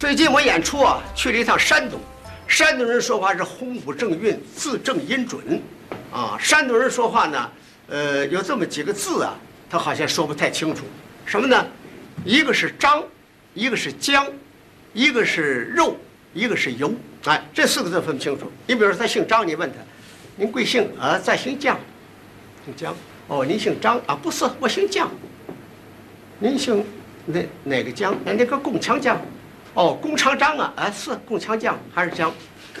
最近我演出啊，去了一趟山东。山东人说话是洪武正韵，字正音准，啊，山东人说话呢，呃，有这么几个字啊，他好像说不太清楚。什么呢？一个是张，一个是姜，一个是肉，一个是油。哎，这四个字分不清楚。你比如说他姓张，你问他，您贵姓？啊，咱姓姜，姓姜。哦，您姓张啊？不是，我姓姜。您姓哪哪个姜？哎，那个宫墙姜。哦，弓长张啊，哎，是弓强将还是将，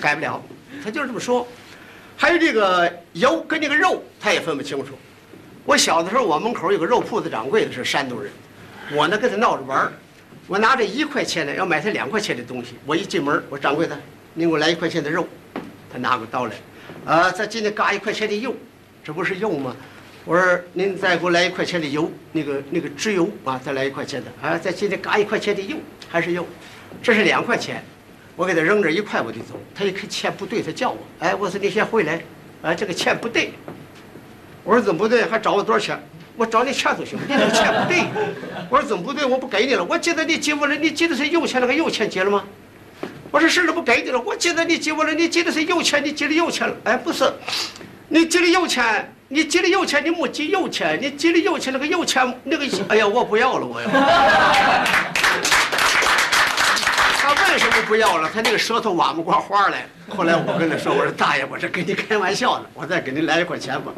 改不了，他就是这么说。还有这个油跟这个肉，他也分不清楚。我小的时候，我门口有个肉铺子掌柜的是山东人，我呢跟他闹着玩，我拿着一块钱的要买他两块钱的东西，我一进门，我掌柜的，您给我来一块钱的肉，他拿过刀来，啊，再今天嘎一块钱的油，这不是油吗？我说您再给我来一块钱的油，那个那个支油啊，再来一块钱的，啊，再今天嘎一块钱的油，还是油。这是两块钱，我给他扔这一块我就走。他一看钱不对，他叫我，哎，我说你先回来，哎，这个钱不对。我说怎么不对？还找我多少钱？我找你钱都行，你这个钱不对。我说怎么不对？我不给你了。我记得你记我了，你记得是有钱那个有钱结了吗？我说是了，不给你了。我记得你记我了，你记得是有钱，你记得有钱了。哎，不是，你记得有钱，你记得有钱，你没记有钱，你记得有钱那个有钱那个，哎呀，我不要了，我要。为什么不要了？他那个舌头挖不过花来。后来我跟他说：“我说大爷，我这跟你开玩笑呢，我再给您来一块钱吧。”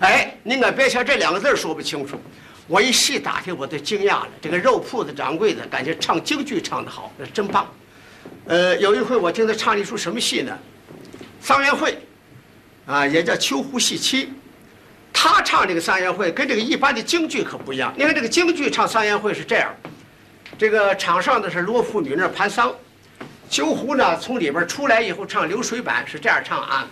哎，您可别瞧这两个字说不清楚。我一细打听，我都惊讶了。这个肉铺子掌柜的，感觉唱京剧唱得好，那真棒。呃，有一回我听他唱了一出什么戏呢？桑园会，啊，也叫秋胡戏妻。他唱这个桑园会跟这个一般的京剧可不一样。你看这个京剧唱桑园会是这样，这个场上的是罗妇女那盘桑。秋胡呢，从里边出来以后唱流水板是这样唱啊，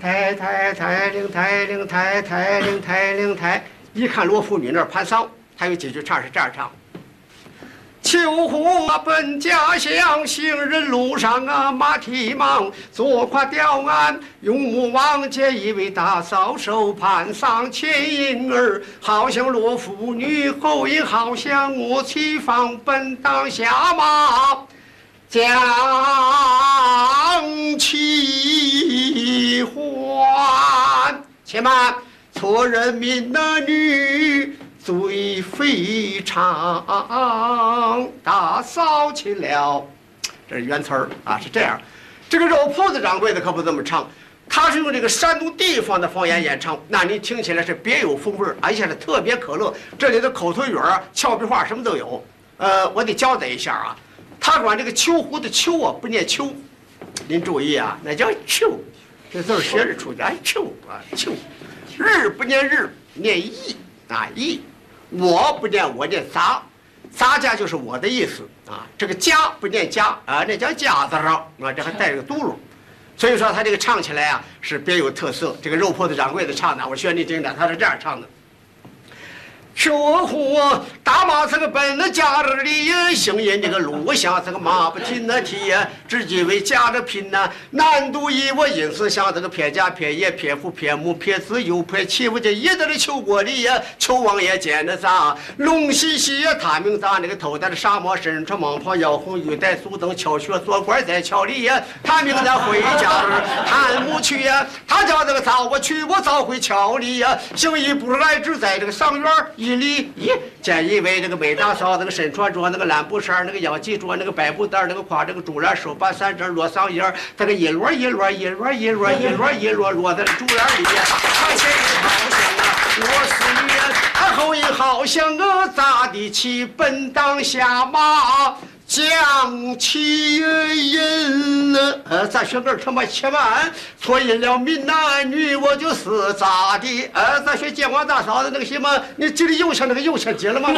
抬抬抬灵抬灵抬抬灵抬灵抬。一看罗妇女那盘桑，他有几句唱是这样唱：秋胡啊奔家乡，行人路上啊马蹄忙，坐跨吊鞍，用木王见一位大嫂手盘桑，前引儿好像罗妇女，后引好像我妻房奔当下马。将其还，且慢，错人民男女罪非常，大嫂亲了。这是原词儿啊，是这样。这个肉铺子掌柜的可不这么唱，他是用这个山东地方的方言演唱，那你听起来是别有风味儿，而且是特别可乐。这里的口头语儿、俏皮话什么都有。呃，我得交代一下啊。他管这个秋胡的秋啊不念秋，您注意啊，那叫秋，这字写着出去，哎秋啊秋，日不念日，念义啊义，我不念我念杂，杂家就是我的意思啊，这个家不念家啊，那叫家字儿啊，这还带着个嘟噜，所以说他这个唱起来啊是别有特色。这个肉铺子掌柜的唱的，我学你听听，他是这样唱的。秋胡大马这个奔那家里，行人这个路下这个马不停那蹄，只因为家着贫呐。难度一我因此想这个撇家撇爷撇父撇母撇子又撇欺负这一直的秋过里呀，秋王爷见那啥龙兮兮呀，他名咋那个头戴的沙帽，身穿蟒袍，腰红玉带足蹬，翘靴做官在桥里呀。他名叫回家探母去呀，他叫这个早我去我早回桥里呀，行一步来只在这个上院一里一见一位那个美大嫂，那个身穿着那个蓝布衫，那个腰系着那个白布袋，那个挎这个竹篮，手把三针罗桑叶他个一摞一摞一摞一摞一摞一摞摞在竹篮里，他前一好像啊，我是女人，他后一好像个咋地起本当下马。将其引了，呃，咱学个他妈千万，错引了民男女，我就是咋的？呃，咱学建光大嫂子那个什么，你记得有钱那个有钱结了吗？